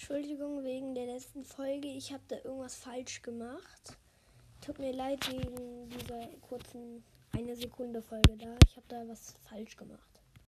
Entschuldigung wegen der letzten Folge. Ich habe da irgendwas falsch gemacht. Tut mir leid wegen dieser kurzen eine Sekunde Folge da. Ich habe da was falsch gemacht.